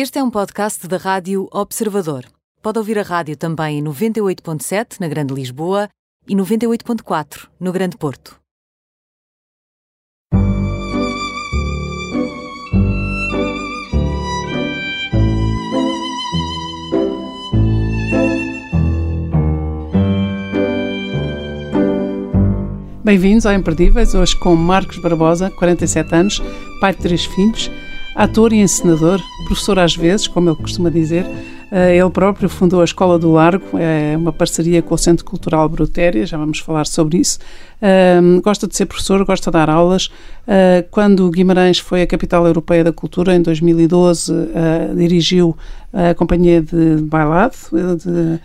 Este é um podcast da Rádio Observador. Pode ouvir a rádio também em 98.7 na Grande Lisboa e 98.4 no Grande Porto. Bem-vindos ao Imperdíveis, hoje com Marcos Barbosa, 47 anos, pai de três filhos, ator e encenador, professor às vezes, como ele costuma dizer. Eh, ele próprio fundou a Escola do Largo, é uma parceria com o Centro Cultural Brutéria, já vamos falar sobre isso. Um, gosta de ser professor, gosta de dar aulas. Uh, quando Guimarães foi a capital europeia da cultura, em 2012, uh, dirigiu a companhia de bailado. De...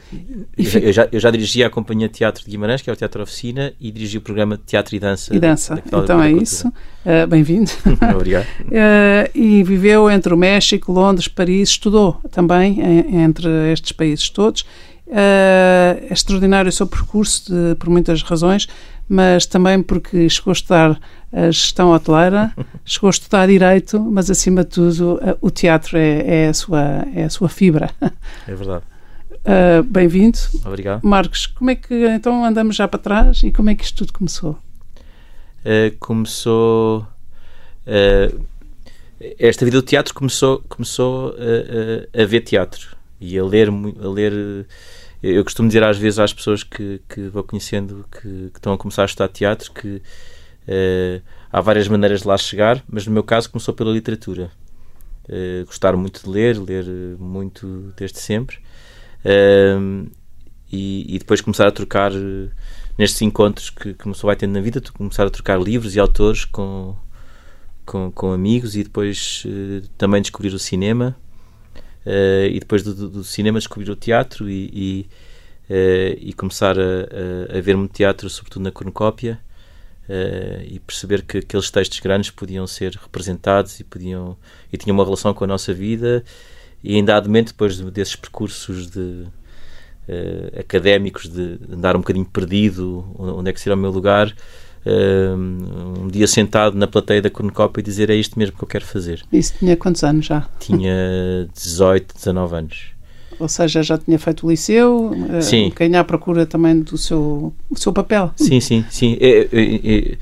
Eu, já, eu já dirigi a companhia de teatro de Guimarães, que é o Teatro Oficina, e dirigi o programa de teatro e dança. E dança, então é isso. Uh, Bem-vindo. Obrigado. e viveu entre o México, Londres, Paris, estudou também entre estes países todos. é extraordinário o seu percurso de, por muitas razões mas também porque chegou a estudar a gestão hoteleira, chegou a estudar direito, mas acima de tudo o teatro é, é a, sua, é a sua fibra. É verdade. Uh, Bem-vindo. Obrigado. Marcos, como é que então andamos já para trás e como é que isto tudo começou? Uh, começou. Uh, esta vida do teatro começou, começou a ver teatro e a ler, a ler eu costumo dizer às vezes às pessoas que, que vou conhecendo que, que estão a começar a estudar teatro que uh, há várias maneiras de lá chegar, mas no meu caso começou pela literatura. Uh, gostar muito de ler, ler muito desde sempre. Uh, e, e, depois começar a trocar nestes encontros que, que uma pessoa vai tendo na vida, começar a trocar livros e autores com, com, com amigos e depois também descobrir o cinema e depois do, do, cinema descobrir o teatro e, e, e começar a, a, a, ver muito teatro, sobretudo na cornucópia, uh, e perceber que aqueles textos grandes podiam ser representados e podiam e tinham uma relação com a nossa vida e ainda mente depois desses percursos de académicos de andar um bocadinho perdido onde é que será o meu lugar um dia sentado na plateia da Cornucópia e dizer é isto mesmo que eu quero fazer. Isso tinha quantos anos já? Tinha 18, 19 anos. Ou seja, já tinha feito o liceu, eh, sim. um à procura também do seu, do seu papel. Sim, sim, sim. Eu, eu,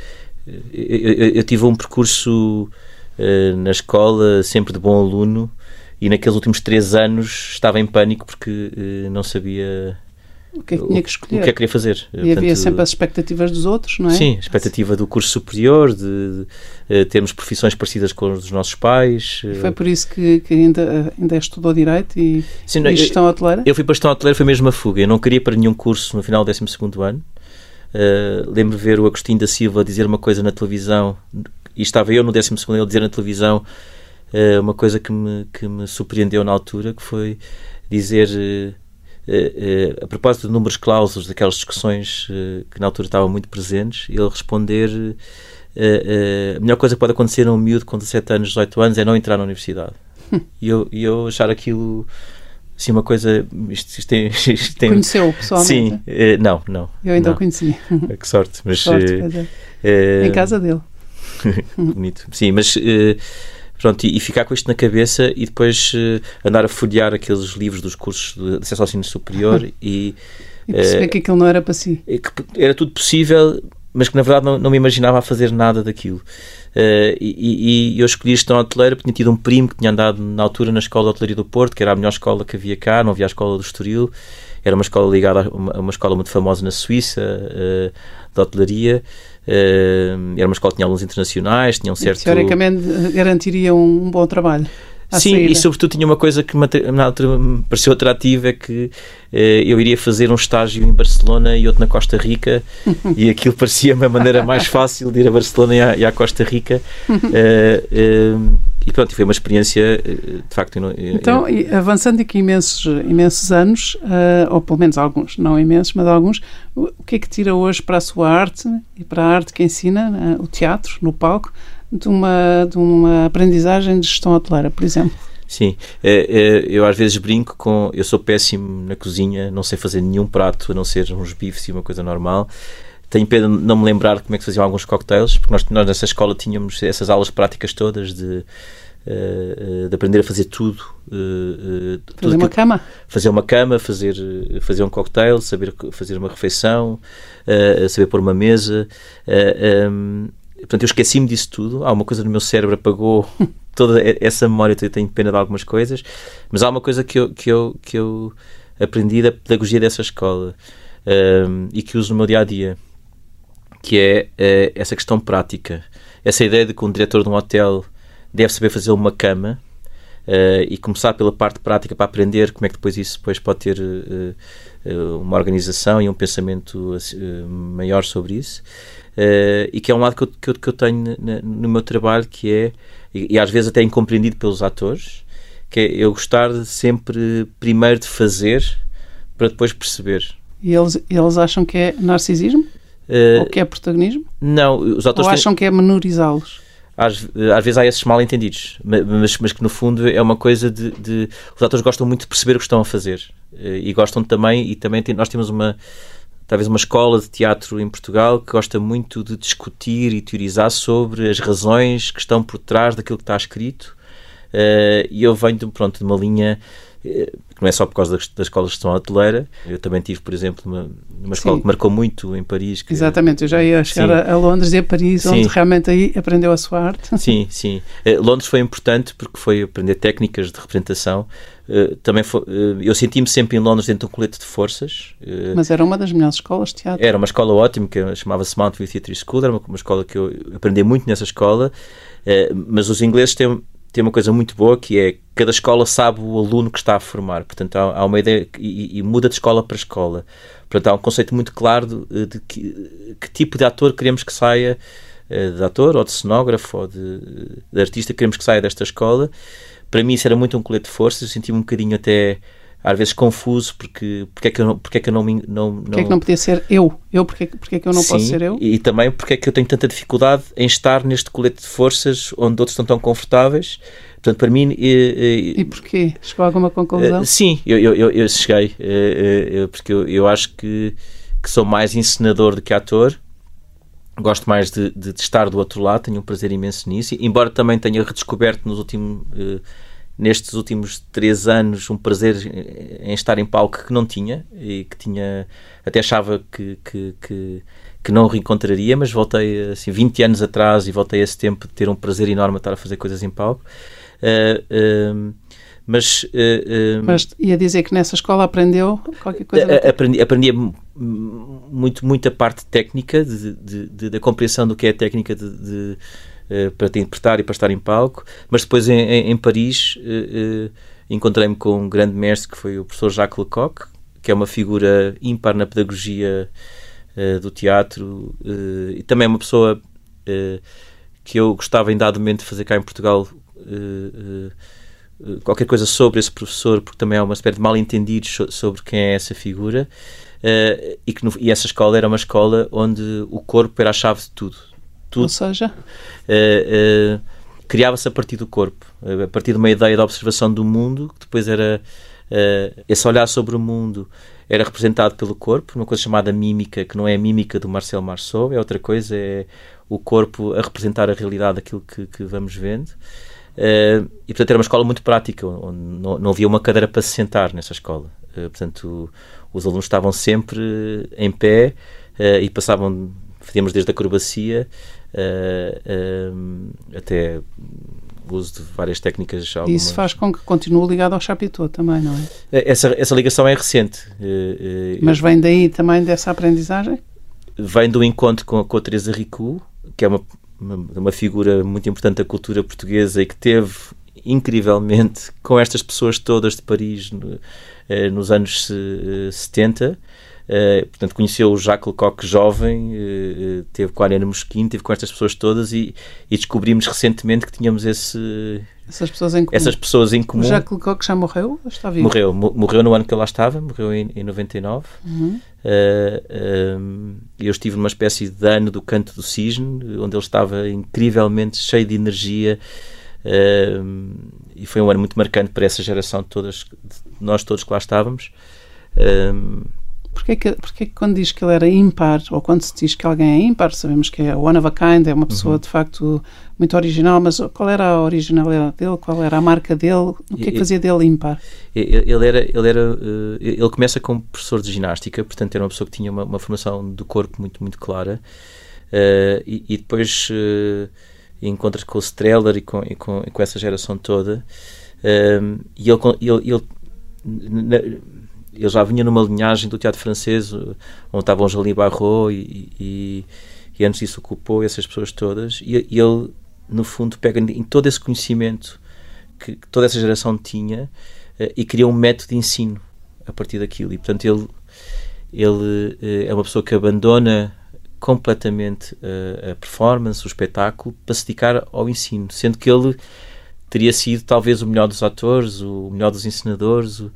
eu, eu tive um percurso uh, na escola sempre de bom aluno e naqueles últimos três anos estava em pânico porque uh, não sabia o que é que tinha que escolher. O que é que queria fazer. E Portanto, havia sempre as expectativas dos outros, não é? Sim, a expectativa do curso superior, de, de, eh, termos profissões parecidas com os dos nossos pais. E foi por isso que, que ainda, ainda estudou Direito e, Sim, e Gestão Hoteleira? Eu fui para Gestão Hoteleira, foi mesmo a fuga. Eu não queria para nenhum curso no final do 12 ano. Uh, lembro ver o Agostinho da Silva dizer uma coisa na televisão, e estava eu no 12 ele dizer na televisão uh, uma coisa que me, que me surpreendeu na altura, que foi dizer... Uh, a propósito de números clausos, daquelas discussões uh, que na altura estavam muito presentes, ele responder a melhor coisa que pode acontecer a um miúdo com 17 anos, 18 anos é não entrar na universidade. e eu, eu achar aquilo assim uma coisa. Isto, isto tem, isto tem, Conheceu pessoalmente? Sim, não, não. Eu ainda não. o conheci. que sorte, mas. Sorte, é. em casa dele. Bonito. Sim, mas Pronto, e, e, ficar com isto na cabeça e depois uh, andar a folhear aqueles livros dos cursos de acesso ao ensino superior e, e perceber uh, que aquilo não era para si. Que era tudo possível, mas que na verdade não, não me imaginava a fazer nada daquilo. Uh, e, e, eu escolhi gestão hoteleira porque tinha tido um primo que tinha andado na altura na Escola de Hotelaria do Porto, que era a melhor escola que havia cá, não havia a Escola do Estoril. Era uma escola ligada a uma, uma escola muito famosa na Suíça, uh, de hotelaria. Uh, era uma escola que tinha alunos internacionais, tinha um certo... teoricamente garantiria um, um bom trabalho. Sim, saída. e sobretudo tinha uma coisa que na altura me pareceu atrativa, é que eh, eu iria fazer um estágio em Barcelona e outro na Costa Rica e aquilo parecia uma maneira mais fácil de ir a Barcelona e à, e à Costa Rica eh, eh, e pronto, foi uma experiência de facto. Eu, então, eu... avançando aqui imensos, imensos anos, ou pelo menos alguns, não imensos, mas alguns, o que é que tira hoje para a sua arte e para a arte que ensina, o teatro, no palco, de uma, de uma aprendizagem de gestão hoteleira, por exemplo? Sim, é, é, eu às vezes brinco com. Eu sou péssimo na cozinha, não sei fazer nenhum prato a não ser uns bifes e uma coisa normal. Tenho pena de não me lembrar como é que faziam alguns cocktails, porque nós, nós nessa escola tínhamos essas aulas práticas todas de uh, de aprender a fazer tudo. fazer uma cama? Fazer uma cama, fazer, fazer um cocktail, saber fazer uma refeição, saber pôr uma mesa. Portanto, eu esqueci-me disso tudo. Há uma coisa no meu cérebro apagou toda essa memória. Eu tenho pena de algumas coisas, mas há uma coisa que eu, que eu, que eu aprendi da pedagogia dessa escola um, e que uso no meu dia a dia, que é uh, essa questão prática. Essa ideia de que um diretor de um hotel deve saber fazer uma cama uh, e começar pela parte prática para aprender como é que depois isso depois pode ter uh, uma organização e um pensamento maior sobre isso. E que é um lado que eu, que eu, que eu tenho no meu trabalho que é, e, e às vezes até incompreendido pelos atores, que é eu gostar de sempre primeiro de fazer para depois perceber. E eles, eles acham que é narcisismo? Uh, Ou que é protagonismo? Não, os atores. Ou acham têm... que é menorizá-los? Às, às, vezes há esses mal entendidos, mas, mas, que no fundo é uma coisa de, de, Os atores gostam muito de perceber o que estão a fazer uh, e gostam também, e também tem, nós temos uma. Talvez uma escola de teatro em Portugal que gosta muito de discutir e teorizar sobre as razões que estão por trás daquilo que está escrito. Uh, e eu venho, pronto, de uma linha que não é só por causa da, escola de gestão hoteleira. Eu também tive, por exemplo, uma, uma escola Sim. que marcou muito em Paris. Que, Exatamente, eu já ia chegar a, a, Londres e a Paris, sim. onde realmente aí aprendeu a sua arte. Sim, sim. Uh, Londres foi importante porque foi aprender técnicas de representação. Uh, também foi, uh, eu senti-me sempre em Londres dentro de um colete de forças. Mas era uma das melhores escolas de teatro. Era uma escola ótima, que chamava-se Mount View Theatre School, era uma, uma escola que eu aprendi muito nessa escola. mas os ingleses têm tem uma coisa muito boa que é cada escola sabe o aluno que está a formar. Portanto, há, há uma ideia e, e, muda de escola para escola. Portanto, há um conceito muito claro de, de que, que, tipo de ator queremos que saia, eh, de ator ou de cenógrafo ou de, de artista, queremos que saia desta escola. Para mim, isso era muito um colete de forças. Eu senti-me um bocadinho até às vezes confuso porque porque é que eu não porque é que eu não não, não porque é que não podia ser eu? Eu porque porque é que eu não Sim, posso ser eu? e, também porque é que eu tenho tanta dificuldade em estar neste colete de forças onde outros estão tão confortáveis. Portanto para mim e, e, e porquê? Chegou a alguma conclusão? Uh, sim eu, eu, eu cheguei uh, uh, porque eu, eu acho que que sou mais encenador do que ator gosto mais de, de, de, estar do outro lado, tenho um prazer imenso nisso, embora também tenha redescoberto nos últimos nestes últimos três anos um prazer em estar em palco que não tinha e que tinha até achava que, que, que, que não reencontraria, mas voltei assim 20 anos atrás e voltei a esse tempo de ter um prazer enorme a estar a fazer coisas em palco. Uh, uh, mas, uh, mas ia dizer que nessa escola aprendeu qualquer coisa? Aprendi, aprendia muito, muito a parte técnica, de, de, de, da compreensão do que é a técnica de, eh, para te interpretar e para estar em palco, mas depois em, em, em Paris uh, uh, encontrei-me com um grande mestre que foi o professor Jacques Lecoq, que é uma figura ímpar na pedagogia do teatro e também é uma pessoa que eu gostava em dado momento de fazer cá em Portugal qualquer coisa sobre esse professor, porque também há uma espécie de mal-entendidos sobre quem é essa figura. Uh, e que no, e essa escola era uma escola onde o corpo era a chave de tudo tudo. Ou seja? Uh, uh, criava-se a partir do corpo, a partir de uma ideia de observação do mundo, que depois era esse olhar sobre o mundo era representado pelo corpo, uma coisa chamada mímica, que não é a mímica do Marcel Marceau, é outra coisa, é o corpo a representar a realidade daquilo que, que vamos vendo. Uh, e portanto era uma escola muito prática, não, não havia uma cadeira para se sentar nessa escola. Uh, portanto, os alunos estavam sempre em pé uh, e passavam, fazíamos desde a acrobacia até o uso de várias técnicas. Algumas... Isso faz com que continue ligado ao Chapitou também, não é? Essa, essa ligação é recente. Mas vem daí também dessa aprendizagem? Vem do encontro com, com a Teresa Ricou, que é uma, uma, uma figura muito importante da cultura portuguesa e que teve incrivelmente com estas pessoas todas de Paris no, nos anos 70 Uh, portanto, conheceu o Jacques Lecoq jovem, uh, teve com a Ariana Mosquino, teve com estas pessoas todas e, e, descobrimos recentemente que tínhamos esse, essas, pessoas em comum. essas pessoas em comum. O Jacques Lecoq já morreu? Está vivo? Morreu, morreu no ano que eu lá estava, morreu em, em 99. Uhum. Uh, eu estive numa espécie de ano do Canto do Cisne, onde ele estava incrivelmente cheio de energia. e foi um ano muito marcante para essa geração de todas, de nós todos que lá estávamos. Porquê que, porquê que quando diz que ele era ímpar, ou quando se diz que alguém é ímpar, sabemos que é one of a kind, é uma pessoa uhum. de facto muito original, mas qual era a originalidade dele? Qual era a marca dele? O que é que fazia dele ímpar? Ele era, ele era, eh, ele começa como professor de ginástica, portanto era uma pessoa que tinha uma, uma formação do corpo muito, muito clara, uh, e, e, depois uh, encontra com o Streller e com, e com, e com essa geração toda, e ele, ele, ele na, ele já vinha numa linhagem do teatro francês, onde estavam Jolie Barrault e, e, e, antes disso ocupou essas pessoas todas, e, e, ele, no fundo, pega em todo esse conhecimento que, toda essa geração tinha uh, e cria um método de ensino a partir daquilo. E, portanto, ele, ele uh, é uma pessoa que abandona completamente uh, a performance, o espetáculo, para se dedicar ao ensino, sendo que ele teria sido talvez o melhor dos atores, o melhor dos ensinadores, o,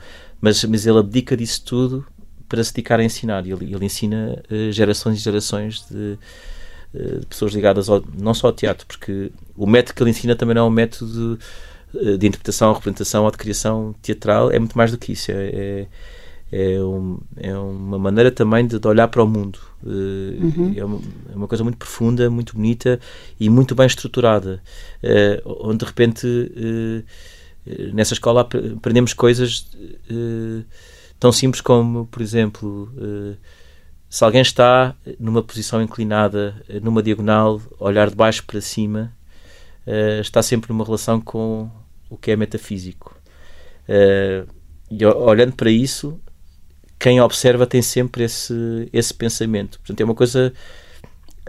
mas, mas ele abdica disso tudo para se dedicar a ensinar. Ele, ele ensina uh, gerações e gerações de, uh, de, pessoas ligadas ao, não só ao teatro, porque o método que ele ensina também não é um método de, eh, de interpretação, representação ou de criação teatral, é muito mais do que isso. É, é, é, um, é uma maneira também de, de, olhar para o mundo. Uh, uhum. é, uma, é, uma, coisa muito profunda, muito bonita e muito bem estruturada, onde de repente nessa escola aprendemos coisas uh, tão simples como, por exemplo, uh, se alguém está numa posição inclinada, numa diagonal, olhar de baixo para cima, uh, está sempre numa relação com o que é metafísico. e olhando para isso, quem observa tem sempre esse, esse pensamento. Portanto, é uma coisa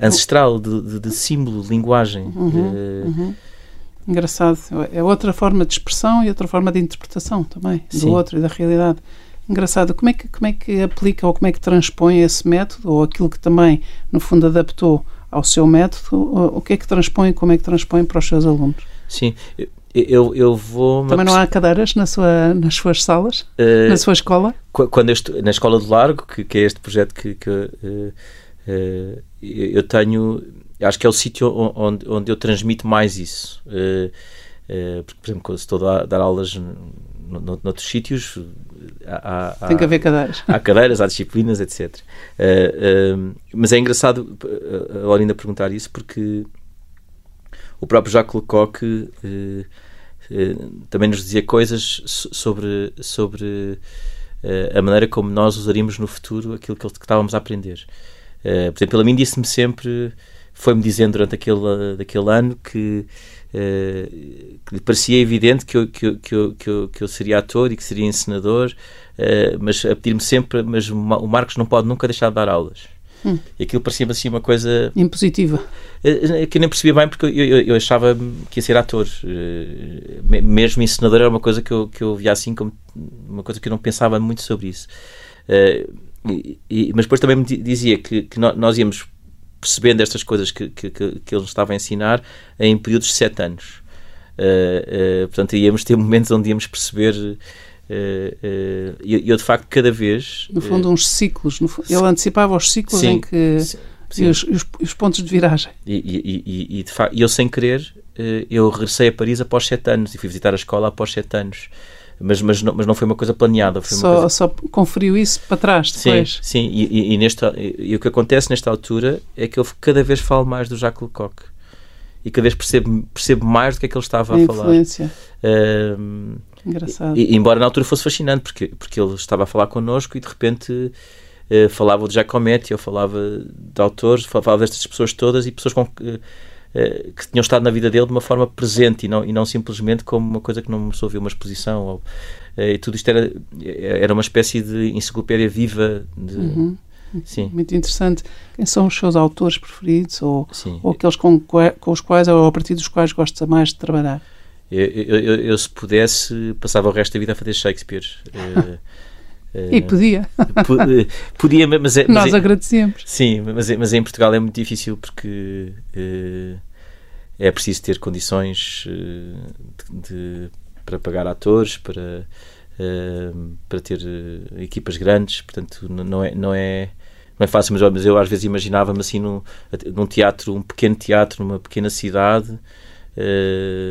ancestral de, de, de símbolo, de linguagem. Uhum, uhum. Engraçado. É outra forma de expressão e outra forma de interpretação também, do Sim. outro e da realidade. Engraçado. Como é, que, como é que aplica ou como é que transpõe esse método ou aquilo que também, no fundo, adaptou ao seu método? O que é que transpõe e como é que transpõe para os seus alunos? Sim. Eu, eu vou. Também não há cadeiras na sua, nas suas salas? Uh, na sua escola? Quando estou, na Escola do Largo, que, que é este projeto que, que uh, uh, eu tenho acho que é o sítio onde, onde eu transmito mais isso. Uh, uh, porque, por exemplo, quando estou a dar aulas no, noutros sítios, há, há, tem que haver cadeiras. Há cadeiras, há disciplinas, etc. Uh, mas é engraçado a Laurinda perguntar isso porque o próprio Jacques Lecoq também nos dizia coisas sobre, sobre a maneira como nós usaríamos no futuro aquilo que, que estávamos a aprender. por exemplo, ele a mim disse-me sempre foi-me dizendo durante aquele, daquele ano que, uh, que lhe parecia evidente que eu, que, eu, que, eu, que, eu, que eu seria ator e que seria encenador, uh, mas a pedir-me sempre, mas o Marcos não pode nunca deixar de dar aulas. Hum. E aquilo parecia-me assim uma coisa... Impositiva. Uh, que eu nem percebia bem porque eu, eu, eu, achava que ia ser ator. mesmo encenador era uma coisa que eu, que eu via assim como uma coisa que eu não pensava muito sobre isso. E, e, mas depois também me dizia que, que nós íamos percebendo estas coisas que, que, que ele estava a ensinar em períodos de sete anos. Uh, uh, portanto, íamos ter momentos onde íamos perceber. Uh, e eu, de facto, cada vez. No fundo, uns ciclos. Fundo, ele antecipava os ciclos sim, em que. Sim, sim. E, os, os, os, pontos de viragem. E, e, e, e de facto, eu, sem querer, eu regressei a Paris após sete anos e fui visitar a escola após sete anos mas, mas, não, mas não foi uma coisa planeada. Foi só, coisa... só conferiu isso para trás depois. Sim, sim. E, e, e, neste, e, o que acontece nesta altura é que eu cada vez falo mais do Jacques Lecoq e cada vez percebo, percebo mais do que é que ele estava a, a falar. Influência. Um, Engraçado. E, embora na altura fosse fascinante, porque, porque ele estava a falar connosco e de repente uh, falava de Giacometti, eu falava de autores, falava destas pessoas todas e pessoas com. Uh, que tinham estado na vida dele de uma forma presente e não, e não simplesmente como uma coisa que não me ouvir uma exposição. Ou, eh, e tudo isto era, era uma espécie de enciclopédia viva. De, uhum. Sim. Muito interessante. Quem são os seus autores preferidos ou, ou aqueles com, com os quais ou a partir dos quais gosta mais de trabalhar? Eu, eu, eu, eu, se pudesse, passava o resto da vida a fazer Shakespeare. e podia. podia, mas, é, mas Nós é, agradecemos. Sim, mas, mas em Portugal é muito difícil porque uh, é preciso ter condições de, de, para pagar atores, para, para ter equipas grandes, portanto não é, não é, não é fácil, mas, mas eu às vezes imaginava-me assim num, num teatro, um pequeno teatro numa pequena cidade,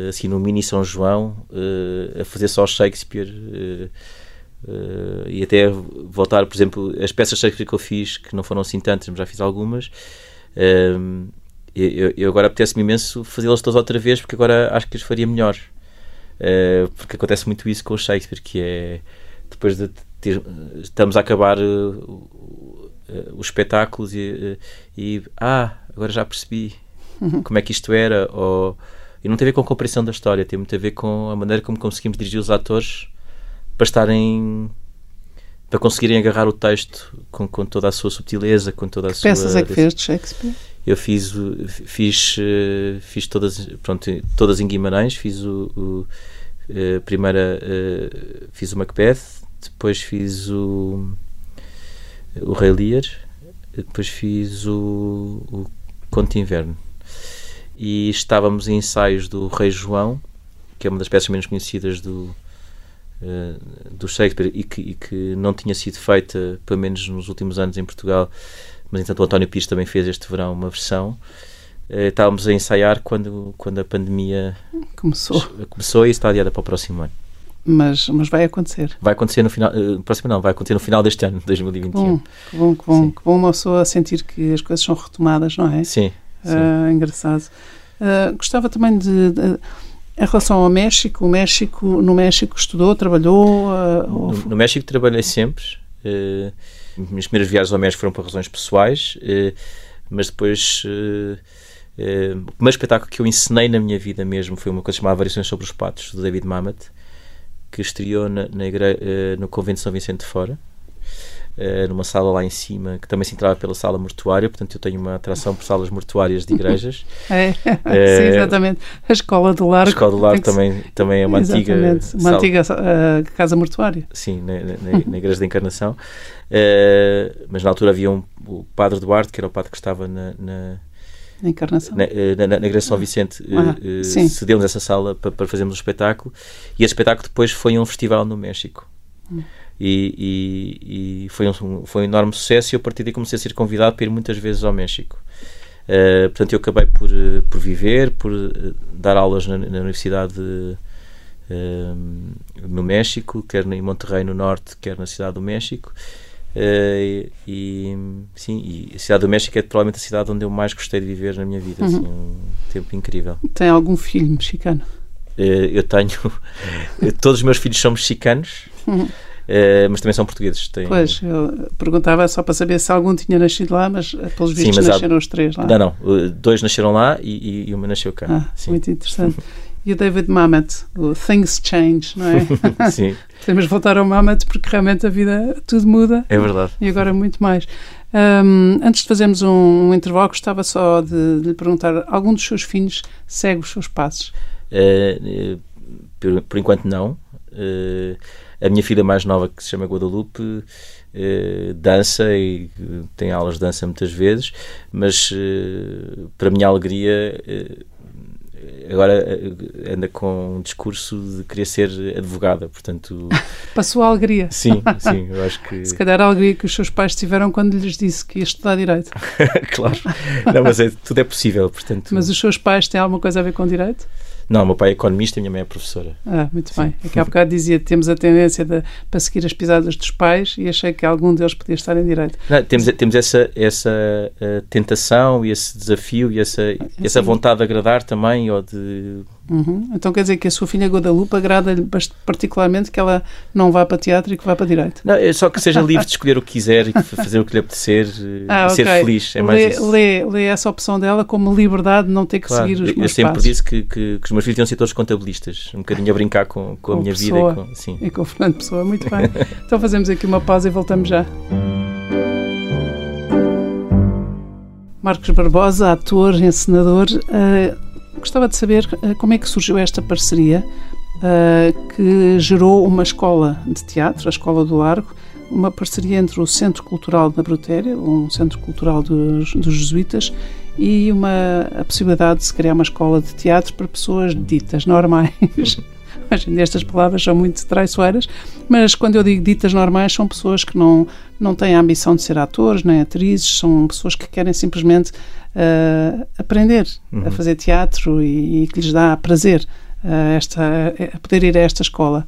assim no mini São João, a fazer só Shakespeare Uh, e até voltar, por exemplo, as peças que eu fiz, que não foram assim tantas, mas já fiz algumas, uh, eu, eu, agora apetece-me imenso fazê-las todas outra vez, porque agora acho que as faria melhor. Uh, porque acontece muito isso com o Shakespeare, que é depois de ter, estamos a acabar os espetáculos e, e, ah, agora já percebi como é que isto era, ou e não tem a ver com a compreensão da história, tem muito a ver com a maneira como conseguimos dirigir os atores para estarem para conseguirem agarrar o texto com, com toda a sua subtileza, com toda a que sua. peças é que fez de Shakespeare? Eu fiz, fiz, eh, fiz todas, pronto, todas em Guimarães, fiz o, o a primeira, eh, fiz o Macbeth, depois fiz o, o Rei Lear, depois fiz o, o Conto de Inverno. E estávamos em ensaios do Rei João, que é uma das peças menos conhecidas do, uh, do Shakespeare e que, e que, não tinha sido feita, pelo menos nos últimos anos, em Portugal. Mas, entanto, o António Pires também fez este verão uma versão. Uh, estávamos a ensaiar quando, quando a pandemia começou. começou e está adiada para o próximo ano. Mas, mas vai acontecer. Vai acontecer no final, uh, próximo não, vai acontecer no final deste ano, 2021. Bom, que bom, que bom, que bom uma pessoa sentir que as coisas são retomadas, não é? Sim. sim. Uh, engraçado. Uh, gostava também de, de em relação ao México, o México, no México estudou, trabalhou? Uh, no, no, México trabalhei sempre. Uh, minhas primeiras viagens ao México foram por razões pessoais, uh, mas depois uh, o primeiro espetáculo que eu ensinei na minha vida mesmo foi uma coisa chamada Variações sobre os Patos, do David Mamet, que estreou na, na igre... no Convento de São Vicente de Fora. Uh, numa sala lá em cima que também se entrava pela sala mortuária, portanto eu tenho uma atração por salas mortuárias de igrejas. é, sim, exatamente. A Escola do Largo. A Escola do Largo também, ser... também é uma antiga. Uma sala... antiga uh, casa mortuária. Sim, na, na, na Igreja da Encarnação. Uh, mas na altura havia um, o Padre Duarte, que era o padre que estava na, na Encarnação. Na, na, na, Igreja São Vicente ah, uh, cedeu-nos essa sala para, para fazermos o espetáculo e esse espetáculo depois foi um festival no México. Hum e, e, e, foi, um, foi um enorme sucesso e eu a partir daí comecei a ser convidado para ir muitas vezes ao México. Uh, portanto, eu acabei por, eh, por viver, por uh, dar aulas na, na Universidade de, uh, no México, quer em Monterrey no Norte, quer na Cidade do México. E, e, sim, e a Cidade do México é provavelmente a cidade onde eu mais gostei de viver na minha vida. Uhum. Assim, um tempo incrível. Tem algum filho mexicano? eu tenho. todos os meus filhos são mexicanos. Uhum. Uh, mas também são portugueses. Têm... Pois, eu perguntava só para saber se algum tinha nascido lá, mas eh, pelos vistos Sim, nasceram há... os três lá. Não, não, dois nasceram lá e, e, uma nasceu cá. Ah, Sim. Muito interessante. E o David Mamet, o Things Change, não é? Sim. Podemos voltar ao Mamet porque realmente a vida tudo muda. É verdade. E agora muito mais. Um, antes de fazermos um, um, intervalo, gostava só de, de, lhe perguntar: algum dos seus filhos segue os seus passos? Uh, por, por, enquanto, não. Uh, a minha filha mais nova, que se chama Guadalupe, eh, dança e tem aulas de dança muitas vezes, mas eh, para a minha alegria eh, agora anda com um discurso de querer ser advogada, portanto... Para a alegria. Sim, sim, eu acho que... Se calhar a alegria que os seus pais tiveram quando lhes disse que ia estudar Direito. claro. Não, mas é, tudo é possível, portanto... Mas os seus pais têm alguma coisa a ver com Direito? Não, meu pai é economista e minha mãe é professora. Ah, muito Sim. bem. Aqui há bocado dizia temos a tendência de, para seguir as pisadas dos pais e achei que algum deles podia estar em direito. Não, temos, temos essa, essa uh, tentação e esse desafio e essa, essa vontade de agradar também ou de Uhum. Então quer dizer que a sua filha Guadalupe agrada-lhe particularmente que ela não vá para teatro e que vá para direito? Não, é só que seja livre de escolher o que quiser e fazer o que lhe apetecer eh, ah, e okay. ser feliz. É mais lê, isso. Lê, lê essa opção dela como liberdade de não ter que claro. seguir os meus Eu sempre passos. disse que, que, que, os meus filhos iam ser todos contabilistas, um bocadinho a brincar com, com, com a minha pessoa, vida. E com, sim. e com o Fernando Pessoa. Muito bem. então fazemos aqui uma pausa e voltamos já. Marcos Barbosa, ator, encenador. Uh, Gostava de saber uh, como é que surgiu esta parceria uh, que gerou uma escola de teatro, a Escola do Largo, uma parceria entre o Centro Cultural da Brutéria, um centro cultural dos, dos jesuítas, e uma, a possibilidade de se criar uma escola de teatro para pessoas ditas normais. Hoje em dia estas palavras são muito traiçoeiras, mas quando eu digo ditas normais, são pessoas que não, não têm a ambição de ser atores nem atrizes, são pessoas que querem simplesmente uh, aprender uhum. a fazer teatro e, e, que lhes dá prazer uh, esta, a poder ir a esta escola.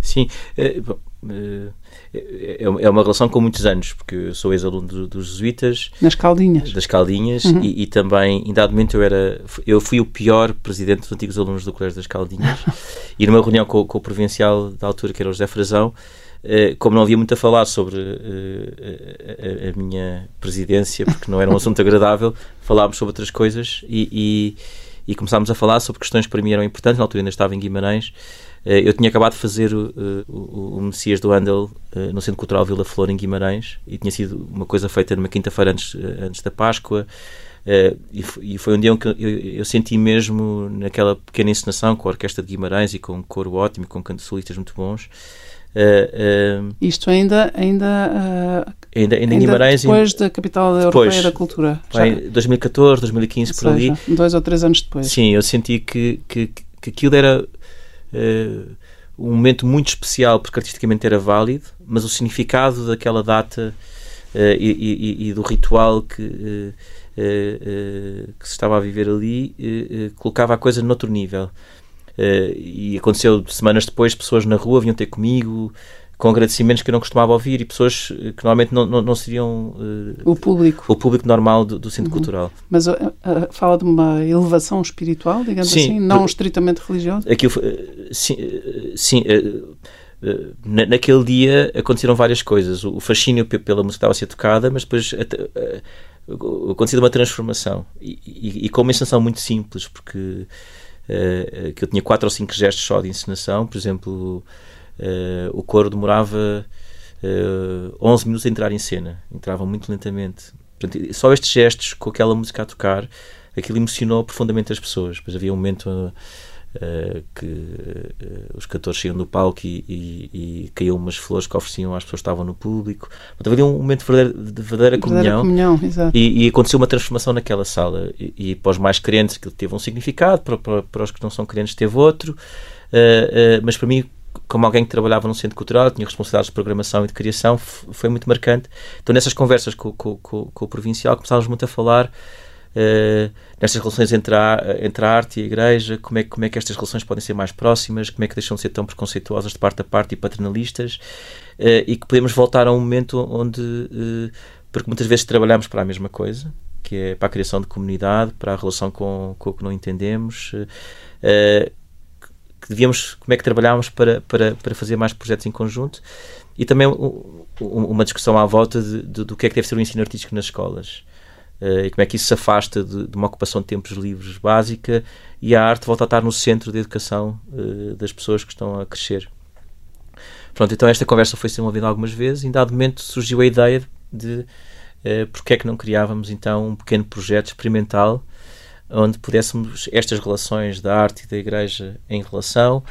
Sim, é, é uma relação com muitos anos, porque sou ex-aluno do, dos jesuítas. Nas Caldinhas. Das Caldinhas, uhum. e, e, também, em dado momento, eu era. Eu fui o pior presidente dos antigos alunos do Colégio das Caldinhas, e numa reunião com, com, o provincial da altura, que era o José Frazão, eh, como não havia muito a falar sobre eh, a, a, minha presidência, porque não era um assunto agradável, falámos sobre outras coisas e, e, e começámos a falar sobre questões que para mim eram importantes. Na altura ainda estava em Guimarães eh, eu tinha acabado de fazer o, eh, o, o Messias do Handel eh, no Centro Cultural Vila Flor, em Guimarães, e tinha sido uma coisa feita numa quinta-feira antes, antes da Páscoa. e, foi um dia em que eu, eu, senti mesmo naquela pequena encenação com a Orquestra de Guimarães e com um coro ótimo, com cantos solistas muito bons. Uh, uh, Isto ainda ainda, ainda, ainda, em Guimarães depois da capital depois, europeia da cultura em 2014, 2015 por ali dois ou três anos depois sim eu senti que que, que aquilo era uh, um momento muito especial porque artisticamente era válido, mas o significado daquela data uh, e, e, e, do ritual que, uh, que se estava a viver ali colocava a coisa noutro nível. e aconteceu semanas depois, pessoas na rua vinham ter comigo, com agradecimentos que eu não costumava ouvir e pessoas que normalmente não, não, não seriam uh, o público o público normal do, do centro uhum. cultural. Mas uh, uh, fala de uma elevação espiritual, digamos sim, assim, não por, estritamente religiosa? Aquilo, sim, sim na, naquele dia aconteceram várias coisas. O, o fascínio pela música estava a ser tocada, mas depois aconteceu uma transformação e, e, e, com uma encenação muito simples, porque que eu tinha quatro ou cinco gestos só de encenação, por exemplo o coro demorava uh, eh, 11 minutos a entrar em cena, entrava muito lentamente. Portanto, só estes gestos com aquela música a tocar, aquilo emocionou profundamente as pessoas. Depois havia um momento uh, que os cantores saíam do palco e, e, e, caíam umas flores que ofereciam às pessoas que estavam no público. Portanto, havia um momento de verdadeira, de verdadeira comunhão. comunhão e, e, aconteceu uma transformação naquela sala. E, para os mais crentes, que teve um significado, para, para, para os que não são crentes, teve outro. mas para mim como alguém que trabalhava num centro cultural, tinha responsabilidades de programação e de criação, foi muito marcante. Então, nessas conversas com, com, com, com o provincial, começávamos muito a falar uh, nestas relações entre a, entre a arte e a igreja, como é, como é que estas relações podem ser mais próximas, como é que deixam de ser tão preconceituosas de parte a parte e paternalistas, uh, e que podemos voltar a um momento onde, uh, porque muitas vezes trabalhamos para a mesma coisa, que é para a criação de comunidade, para a relação com, com o que não entendemos. Uh, que devíamos, como é que trabalhávamos para, para, para fazer mais projetos em conjunto e também um, uma discussão à volta de, de, do que é que deve ser o ensino artístico nas escolas uh, e como é que isso se afasta de, de, uma ocupação de tempos livres básica e a arte volta a estar no centro da educação uh, das pessoas que estão a crescer. Pronto, então esta conversa foi sendo ouvida algumas vezes e em dado momento surgiu a ideia de uh, porque é que não criávamos então um pequeno projeto experimental onde pudéssemos estas relações da arte e da igreja em relação,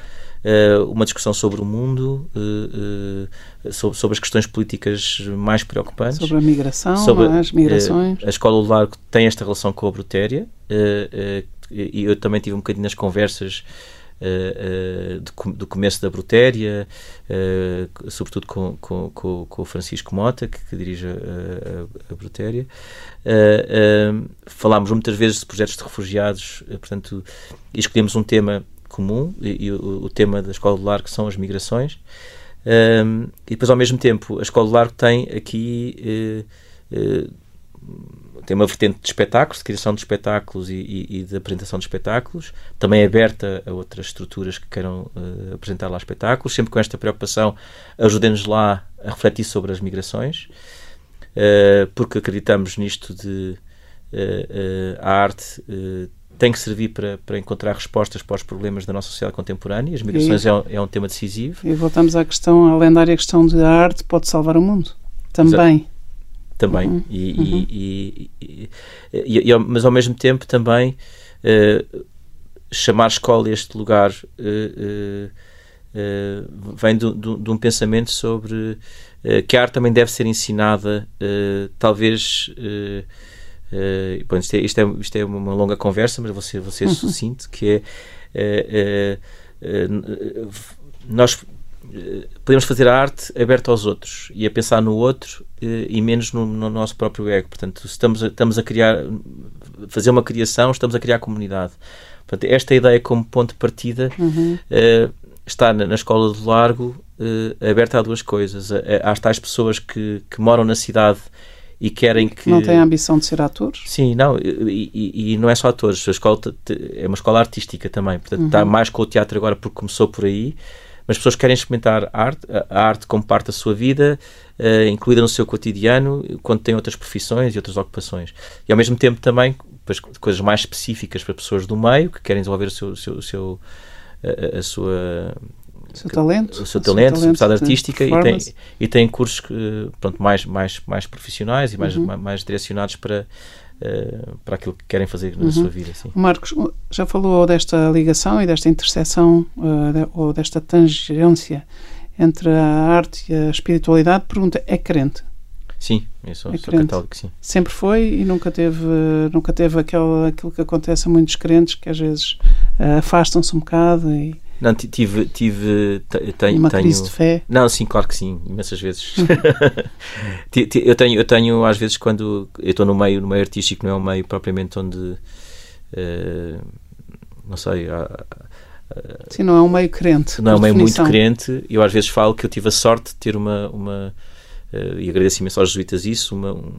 uh, uma discussão sobre o mundo, uh, uh, sobre, sobre, as questões políticas mais preocupantes. Sobre a migração, sobre, as migrações. a Escola do Largo tem esta relação com a Brutéria e eu também tive um bocadinho nas conversas Uh, uh, do, começo da Brutéria, uh, sobretudo com, com, com, o Francisco Mota, que, que dirige a, a, Brutéria. falámos muitas vezes de projetos de refugiados, portanto, escolhemos um tema comum, e, o, o, tema da Escola do Largo são as migrações. e depois, ao mesmo tempo, a Escola do Largo tem aqui tem uma vertente de espetáculos, de criação de espetáculos e, e, e, de apresentação de espetáculos, também é aberta a outras estruturas que queiram uh, apresentar lá espetáculos, sempre com esta preocupação, ajudem-nos lá a refletir sobre as migrações, uh, porque acreditamos nisto de uh, a arte tem que servir para, para encontrar respostas para os problemas da nossa sociedade contemporânea, as migrações e, é, um, é um tema decisivo. E voltamos à questão, à lendária questão de a arte pode salvar o mundo, também. Também. Uhum. E, uhum. E, e, e, mas ao mesmo tempo também uh, chamar escola este lugar uh, uh, vem de, de, de, um pensamento sobre que a arte também deve ser ensinada, talvez. bom, isto, é, isto, é, isto é uma longa conversa, mas vou ser, vou ser uhum. sucinto, que é nós podemos fazer a arte aberta aos outros e a pensar no outro eh, e menos no, no nosso próprio ego. Portanto, estamos a, estamos a criar, fazer uma criação, estamos a criar comunidade. Portanto, esta ideia como ponto de partida uhum. uh, está na, na, Escola do Largo uh, aberta a duas coisas. Há tais pessoas que, que moram na cidade e querem que... Não têm a ambição de ser atores? Sim, não, e, e, e não é só atores, a escola é uma escola artística também, portanto uhum. está mais com o teatro agora porque começou por aí, mas pessoas querem experimentar a arte, a arte como parte da sua vida, uh, incluída no seu cotidiano, quando têm outras profissões e outras ocupações. E ao mesmo tempo também depois, coisas mais específicas para pessoas do meio que querem desenvolver o seu, o seu, o seu a, a sua o seu talento, o seu talento, sua capacidade artística e tem, e tem cursos que, pronto, mais, mais, mais profissionais e mais, uhum. mais, mais, direcionados para, uh, para aquilo que querem fazer na uhum. sua vida. Sim. Marcos, já falou desta ligação e desta interseção uh, ou desta tangência entre a arte e a espiritualidade. Pergunta, é crente? Sim, eu sou, é sou católico, sim. Sempre foi e nunca teve, nunca teve aquele, aquilo que acontece a muitos crentes que às vezes uh, afastam-se um bocado e não, tive. tive tenho, Uma tenho, crise de fé? Não, sim, claro que sim, imensas vezes. eu, tenho, eu tenho, às vezes, quando eu estou no meio, no meio artístico, não é um meio propriamente onde. Uh, não sei. Há, Sim, não é um meio crente. Não é um meio definição. muito crente. Eu às vezes falo que eu tive a sorte de ter uma. uma uh, e agradeço imenso aos jesuítas isso, uma, um,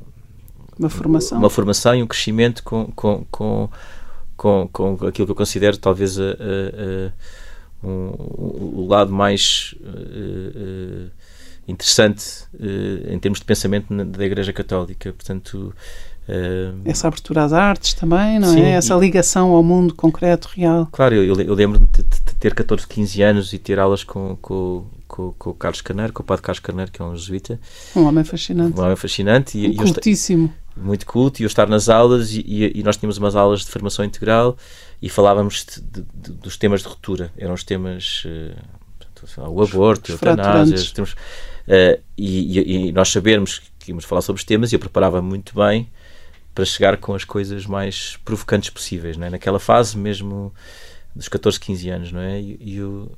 uma formação. Uma formação e um crescimento com, com, com, com, com aquilo que eu considero talvez a, a, a um, o lado mais uh, interessante uh, em termos de pensamento na, da Igreja Católica. Portanto, essa abertura às artes também, não é? sim, é? Essa ligação ao mundo concreto, real. Claro, eu, eu lembro-me de, de, ter 14, 15 anos e ter aulas com, com, com, com, o Carlos Carneiro, com o Padre Carlos Carneiro, que é um jesuíta. Um homem fascinante. Um homem fascinante. E, um cultíssimo. muito culto, e eu estar nas aulas, e, e, e, nós tínhamos umas aulas de formação integral, e falávamos de, de, dos temas de ruptura. Eram os temas. Uh, o aborto, a eutanásia, uh, e, e, nós sabermos que íamos falar sobre os temas, e eu preparava muito bem para chegar com as coisas mais provocantes possíveis, não é? naquela fase mesmo dos 14, 15 anos, não é? E, eu,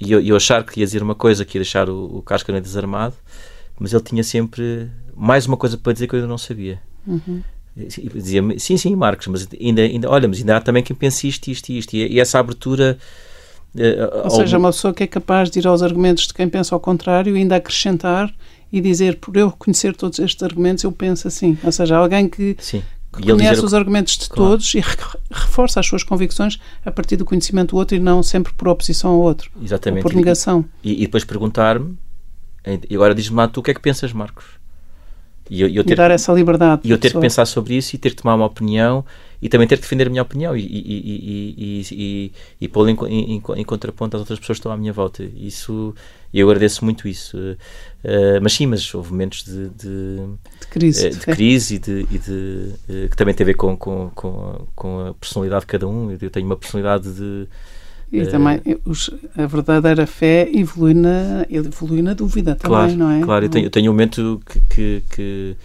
e eu, eu, achar que ia dizer uma coisa, que ia deixar o, o Cascana desarmado, mas ele tinha sempre mais uma coisa para dizer que eu ainda não sabia. Uhum dizia sim, sim, Marcos, mas ainda, ainda, olha, mas ainda há também quem pense isto, isto e isto. E, essa abertura. Uh, Ou seja, uma pessoa que é capaz de ir aos argumentos de quem pensa ao contrário e ainda acrescentar e dizer, por eu conhecer todos estes argumentos, eu penso assim. Ou seja, alguém que, sim. que conhece dizer... os argumentos de claro. todos e reforça as suas convicções a partir do conhecimento do outro e não sempre por oposição ao outro. Exatamente. Ou por negação. E, e depois perguntar-me, e agora diz-me lá, tu o que é que pensas, Marcos? E, eu, eu ter, dar essa liberdade. E eu ter que pensar sobre isso e ter que tomar uma opinião e também ter que defender a minha opinião e, e, e, e, e pô-la em, em, em, contraponto às outras pessoas que estão à minha volta. Isso, eu agradeço muito isso. Uh, mas sim, mas houve momentos de, de, de crise, uh, de crise e de, e de uh, que também tem a ver com, com, com, com a personalidade de cada um. Eu tenho uma personalidade de e uh, também os, a verdadeira fé evolui na, evolui na dúvida também, claro, não é? Claro, eu tenho, eu tenho um momento que, que, que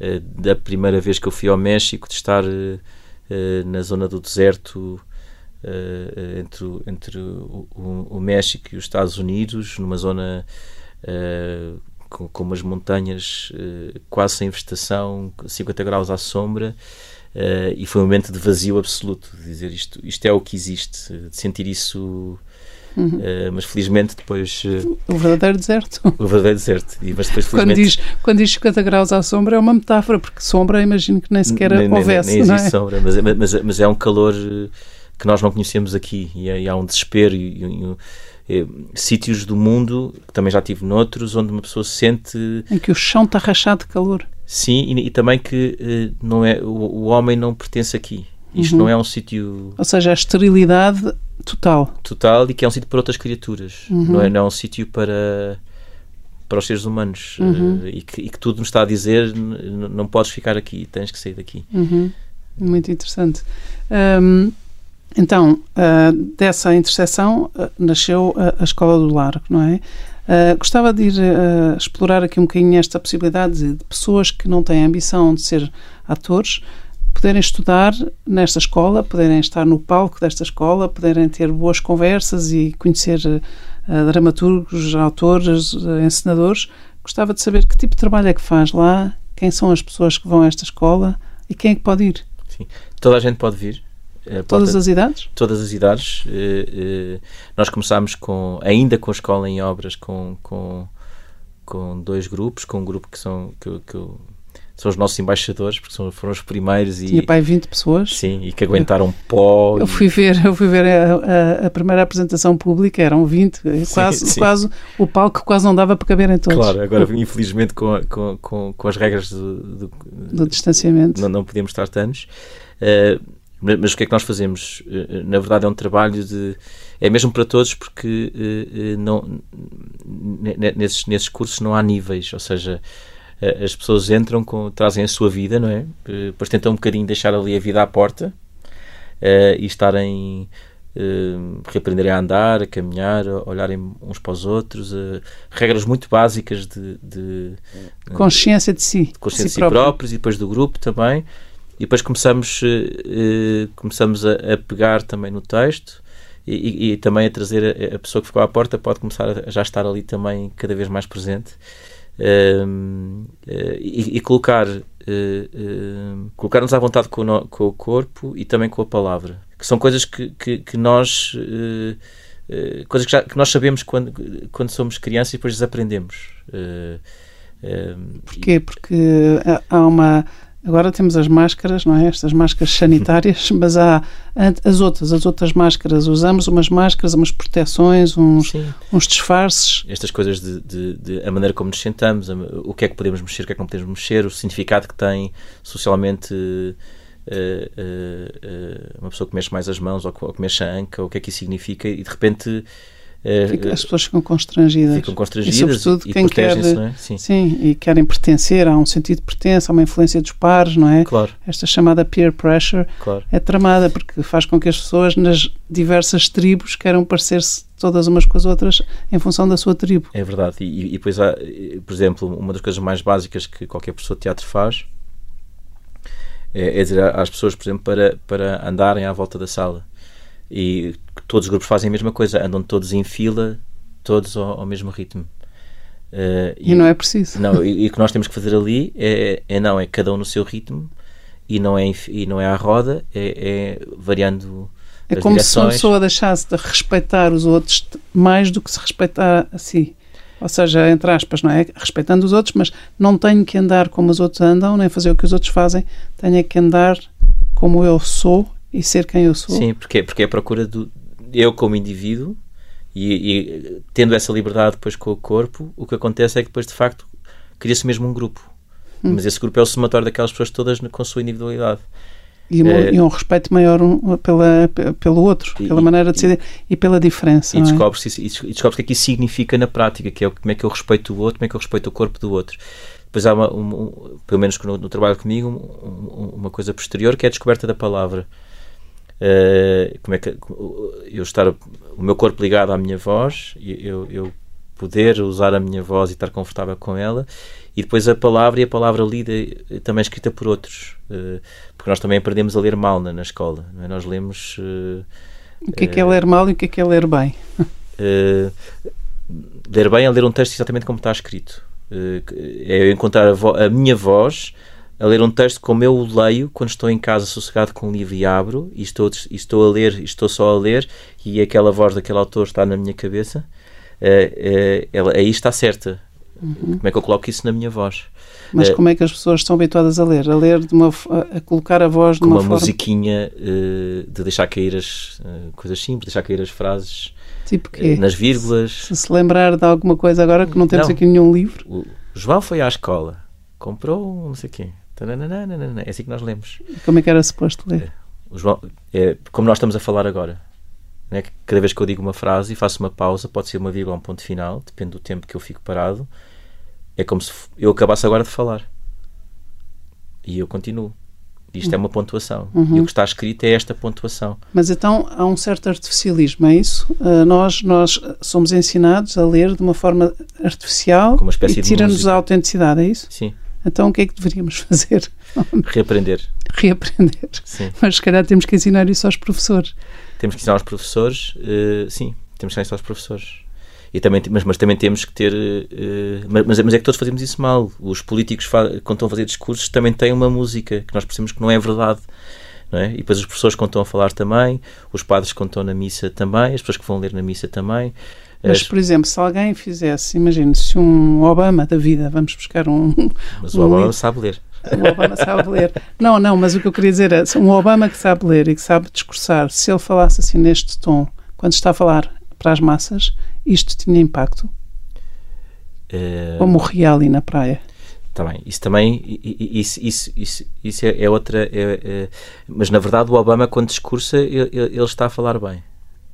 uh, da primeira vez que eu fui ao México, de estar uh, na zona do deserto entre, entre o, o, o, México e os Estados Unidos, numa zona com, com umas montanhas quase sem vegetação, 50 graus à sombra. Uh, e foi um momento de vazio absoluto, de dizer isto, isto é o que existe, de sentir isso. Uhum. Uh, mas felizmente depois. Uh, o verdadeiro deserto. O verdadeiro deserto. E, mas depois, quando, diz, quando diz 50 graus à sombra é uma metáfora, porque sombra imagino que nem sequer nem, houvesse. Nem, nem existe é? sombra, mas, mas, mas, é um calor que nós não conhecemos aqui e, e há um desespero e, e, e, sítios do mundo, que também já tive noutros, onde uma pessoa sente. Em que o chão está rachado de calor. Sim, e, e também que uh, não é, o, o, homem não pertence aqui. Isto uhum. não é um sítio. Ou seja, a esterilidade total. Total e que é um sítio para outras criaturas. Uhum. Não, é, não é um sítio para, para os seres humanos. Uhum. Uh, e, que, e, que, tudo nos está a dizer: não podes ficar aqui, tens que sair daqui. Uhum. Muito interessante. Um, então, uh, dessa interseção uh, nasceu a, a Escola do Largo, não é? Uh, gostava de ir uh, explorar aqui um bocadinho esta possibilidade de, pessoas que não têm ambição de ser atores poderem estudar nesta escola, poderem estar no palco desta escola, poderem ter boas conversas e conhecer uh, dramaturgos, autores, encenadores. Gostava de saber que tipo de trabalho é que faz lá, quem são as pessoas que vão a esta escola e quem é que pode ir. Sim, toda a gente pode vir. Todas as idades? Todas as idades. nós começámos com, ainda com a escola em obras, com, com, com dois grupos, com um grupo que são que, que eu são os nossos embaixadores, porque são, foram os primeiros. E, Tinha pai 20 pessoas. Sim, e que aguentaram pó. Eu fui ver, eu fui ver a, a, a primeira apresentação pública, eram 20, quase, sim. quase o palco quase não dava para caber em todos. Claro, agora infelizmente com, com, com, com as regras do, do, do distanciamento não, não podíamos estar tantos. Uh, mas o que é que nós fazemos? Uh, na verdade é um trabalho de... É mesmo para todos porque uh, não, nesses, nesses cursos não há níveis, ou seja eh, as pessoas entram, com, trazem a sua vida, não é? Eh, depois tentam um bocadinho deixar ali a vida à porta e estarem. Uh, reaprenderem a andar, a caminhar, a olharem uns para os outros, uh, regras muito básicas de, de, consciência de si, de consciência de si, si próprios e depois do grupo também. E depois começamos, uh, começamos a, a, pegar também no texto e, e, e também a trazer a, a, pessoa que ficou à porta pode começar a já estar ali também cada vez mais presente uh, e, e, colocar colocar-nos à vontade com o, no, com o, corpo e também com a palavra que são coisas que, que, que nós coisas que, já, que, nós sabemos quando, quando somos crianças e depois desaprendemos Porquê? Porque há uma Agora temos as máscaras, não é? Estas máscaras sanitárias, mas há as outras, as outras máscaras. Usamos umas máscaras, umas proteções, uns, uns disfarces. Estas coisas de, de, de, a maneira como nos sentamos, o que é que podemos mexer, o que é que não podemos mexer, o significado que tem socialmente uh, uh, uh, uma pessoa que mexe mais as mãos ou que, ou que mexe a anca, o que é que isso significa e de repente é, as pessoas ficam constrangidas. Ficam constrangidas e, sobretudo, e, quem quer, é? sim. sim. e querem pertencer, há um sentido de pertença, há uma influência dos pares, não é? Claro. Esta chamada peer pressure claro. é tramada porque faz com que as pessoas nas diversas tribos queiram parecer-se todas umas com as outras em função da sua tribo. É verdade. E, e depois há, por exemplo, uma das coisas mais básicas que qualquer pessoa de teatro faz é, é dizer às pessoas, por exemplo, para, para andarem à volta da sala e todos os grupos fazem a mesma coisa, andam todos em fila, todos ao, ao mesmo ritmo. Uh, e, e, não é preciso. Não, e, e, o que nós temos que fazer ali é, é não, é cada um no seu ritmo e não é, e não é à roda, é, é variando. É como direções. se uma pessoa deixasse de respeitar os outros mais do que se respeitar a si. Ou seja, entre aspas, não é? Respeitando os outros, mas não tenho que andar como os outros andam, nem fazer o que os outros fazem, tenho que andar como eu sou e ser quem eu sou. Sim, porque, porque é a procura do eu como indivíduo e, e, tendo essa liberdade depois com o corpo, o que acontece é que depois de facto cria-se mesmo um grupo. Hum. Mas esse grupo é o somatório daquelas pessoas todas com a sua individualidade. E um, é, e um respeito maior um, pela, pelo outro, e, pela maneira de ser e pela diferença. E descobre-se é? descobre o que é que isso significa na prática, que é como é que eu respeito o outro, como é que eu respeito o corpo do outro. Depois há, uma, um, pelo menos no, no trabalho comigo, uma coisa posterior que é a descoberta da palavra. Uh, como é que eu estar o meu corpo ligado à minha voz, eu, eu poder usar a minha voz e estar confortável com ela, e depois a palavra e a palavra lida eh, também escrita por outros, uh, porque nós também aprendemos a ler mal na, na escola, é? nós lemos. Uh, o que é que é ler mal e o que é que é ler bem? ler bem é ler um texto exatamente como está escrito. é eu encontrar a, a minha voz a ler um texto como eu o leio quando estou em casa sossegado com um livro e abro e estou, e estou a ler, e estou só a ler e aquela voz daquele autor está na minha cabeça, uh, uh, ela, aí está certa. Uhum. Como é que eu coloco isso na minha voz? Mas uh, como é que as pessoas estão habituadas a ler? A ler de uma a colocar a voz de uma, forma... musiquinha de deixar cair as coisas simples, deixar cair as frases tipo quê? nas vírgulas. Se se lembrar de alguma coisa agora que não temos não. aqui nenhum livro. O João foi à escola, comprou não sei quê é assim que nós lemos. Como é que era suposto ler? É, João, é, como nós estamos a falar agora. Né? Cada vez que eu digo uma frase e faço uma pausa, pode ser uma vírgula ou um ponto final, depende do tempo que eu fico parado. É como se eu acabasse agora de falar. E eu continuo. Isto é uma pontuação. Uhum. E o que está escrito é esta pontuação. Mas então há um certo artificialismo, é isso? Uh, nós, nós somos ensinados a ler de uma forma artificial Como uma espécie e tira-nos a autenticidade, é isso? Sim. Então o que é que deveríamos fazer? Reaprender. Reaprender. Sim. Mas se calhar temos que ensinar isso aos professores. Temos que ensinar aos professores, uh, sim, temos que ensinar isso aos professores. E também, mas, mas também temos que ter. Uh, mas, mas é que todos fazemos isso mal. Os políticos, quando estão a fazer discursos, também têm uma música que nós percebemos que não é verdade. não é? E depois os professores que estão a falar também, os padres que estão na missa também, as pessoas que vão ler na missa também. Mas, por exemplo, se alguém fizesse, imagine se um Obama da vida, vamos buscar um. Mas o um Obama sabe ler. O Obama sabe ler. Não, não, mas o que eu queria dizer é: um Obama que sabe ler e que sabe discursar, se ele falasse assim neste tom, quando está a falar para as massas, isto tinha impacto? É... Ou morria ali na praia? Está bem, isso também, isso, isso, isso, isso é, é outra, é, é, mas na verdade o Obama quando discursa ele, ele está a falar bem.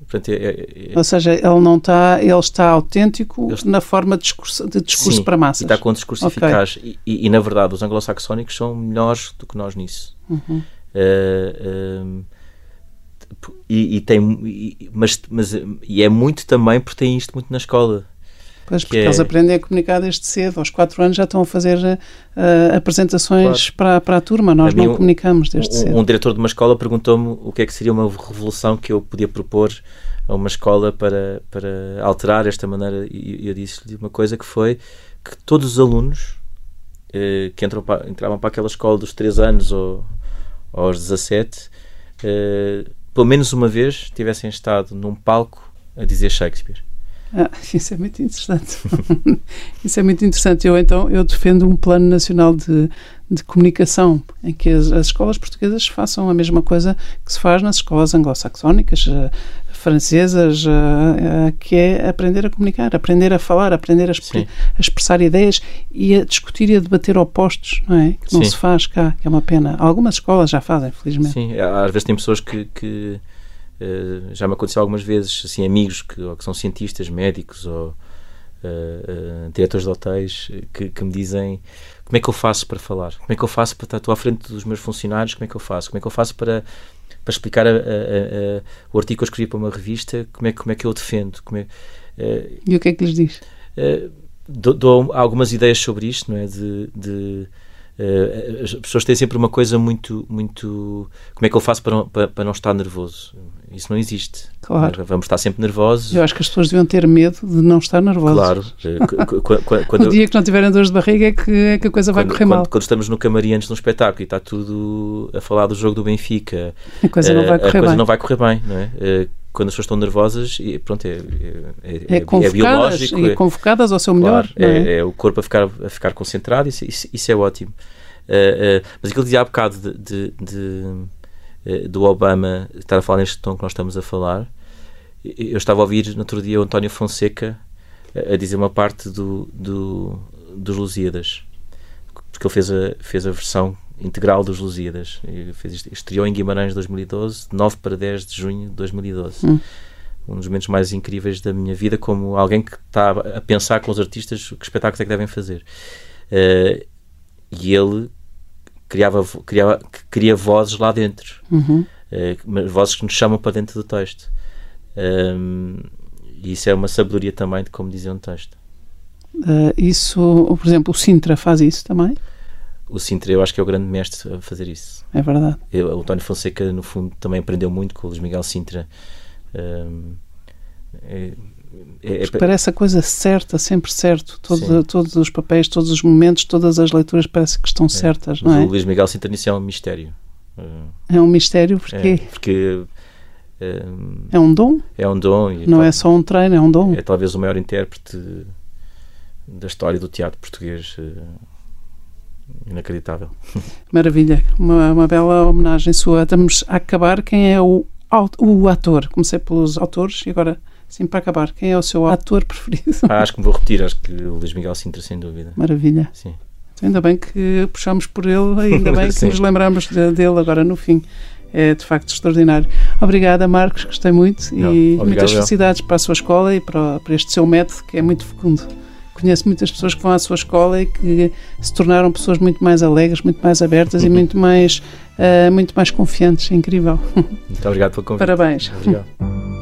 Portanto, é, é, é, Ou seja, ele não está, ele está autêntico ele... na forma de discurso, de discurso Sim, para massas. E está com um discurso okay. eficaz. E, e, e, na verdade, os anglo-saxónicos são melhores do que nós nisso. Uhum. Uh, uh, e, e, tem, mas, mas e é muito também porque tem isto muito na escola. Pois, porque é... eles aprendem a comunicar desde cedo. Aos 4 anos já estão a fazer uh, apresentações claro. para, para a turma. Nós a não um, comunicamos desde um, cedo. Um diretor de uma escola perguntou-me o que é que seria uma revolução que eu podia propor a uma escola para, para alterar esta maneira. E eu disse-lhe uma coisa que foi que todos os alunos uh, que entram para, entravam para aquela escola dos 3 anos ou, aos 17, uh, pelo menos uma vez tivessem estado num palco a dizer Shakespeare. Ah, isso é muito interessante. isso é muito interessante. Eu então eu defendo um plano nacional de, de comunicação em que as, as escolas portuguesas façam a mesma coisa que se faz nas escolas anglo-saxónicas, uh, francesas, uh, uh, que é aprender a comunicar, aprender a falar, aprender a, a, expressar ideias e a discutir e a debater opostos, não é? Que não Sim. se faz cá, que é uma pena. Algumas escolas já fazem, felizmente. Sim, às vezes tem pessoas que, que Uh, já me aconteceu algumas vezes, assim, amigos que, que são cientistas, médicos ou uh, uh, diretores de hotéis que, que, me dizem como é que eu faço para falar, como é que eu faço para estar, à frente dos meus funcionários, como é que eu faço, como é que eu faço para, para explicar a, a, a, o artigo que eu escrevi para uma revista, como é, como é que eu o defendo. É, e o que é que lhes diz? Dou, dou, algumas ideias sobre isto, não é? de, de as pessoas têm sempre uma coisa muito, muito. Como é que eu faço para não, para, para não estar nervoso? Isso não existe. Claro. Vamos estar sempre nervosos. Eu acho que as pessoas deviam ter medo de não estar nervosas. Claro. Eh, quando, o dia que não tiverem dores de barriga é que, é que a coisa vai quando, correr mal. Quando, estamos no camarim antes de um espetáculo e está tudo a falar do jogo do Benfica, a coisa não vai correr, a coisa bem. Não vai correr bem, não é? quando as pessoas estão nervosas, e pronto, é, é, é, é, é biológico. E convocadas ao seu melhor. Claro, é? é? o corpo a ficar, a ficar concentrado, isso, isso, isso é ótimo. Uh, uh, mas aquilo que dizia há bocado de, de, de, uh, do Obama estar a falar neste tom que nós estamos a falar, eu estava a ouvir no outro dia o António Fonseca a, dizer uma parte do, do, dos Lusíadas, porque ele fez a, fez a versão integral dos Lusíadas. Fez, estreou em Guimarães 2012, de 9 para 10 de junho de 2012. Hum. Um dos momentos mais incríveis da minha vida, como alguém que está a pensar com os artistas que espetáculos é que devem fazer. Uh, e ele criava, criava, cria vozes lá dentro, uhum. uh, vozes que nos chamam para dentro do texto. Um, e isso é uma sabedoria também de como dizer um texto. Uh, isso, por exemplo, o Sintra faz isso também? O Sintra, eu acho que é o grande mestre a fazer isso. É verdade. Eu, o António Fonseca, no fundo, também aprendeu muito com o Luís Miguel Sintra. Um, é, é, é, parece a coisa certa, sempre certo. Todo, todos os papéis, todos os momentos, todas as leituras parece que estão é. certas, não é? O Luís Miguel Sinternice é um mistério. É um mistério porque... É, porque... é um dom? É um dom. não é só um treino, é um dom. É talvez o maior intérprete da história do teatro português. Eh, inacreditável. Maravilha. Uma, uma bela homenagem sua. Estamos a acabar. Quem é o, o ator? Comecei pelos autores e agora Sim, para acabar, quem é o seu ator preferido? Ah, acho que me vou repetir, acho que o Luís Miguel Sintra, sem dúvida. Maravilha. Sim. Ainda bem que puxamos por ele, ainda bem que nos lembramos dele agora no fim. É de facto extraordinário. Obrigada, Marcos, gostei muito Não, e obrigado, muitas felicidades para a sua escola e para, para este seu método que é muito fecundo. Conheço muitas pessoas que vão à sua escola e que se tornaram pessoas muito mais alegres, muito mais abertas e muito mais, uh, muito mais confiantes. É incrível. Muito obrigado pelo convite. Parabéns. Obrigado.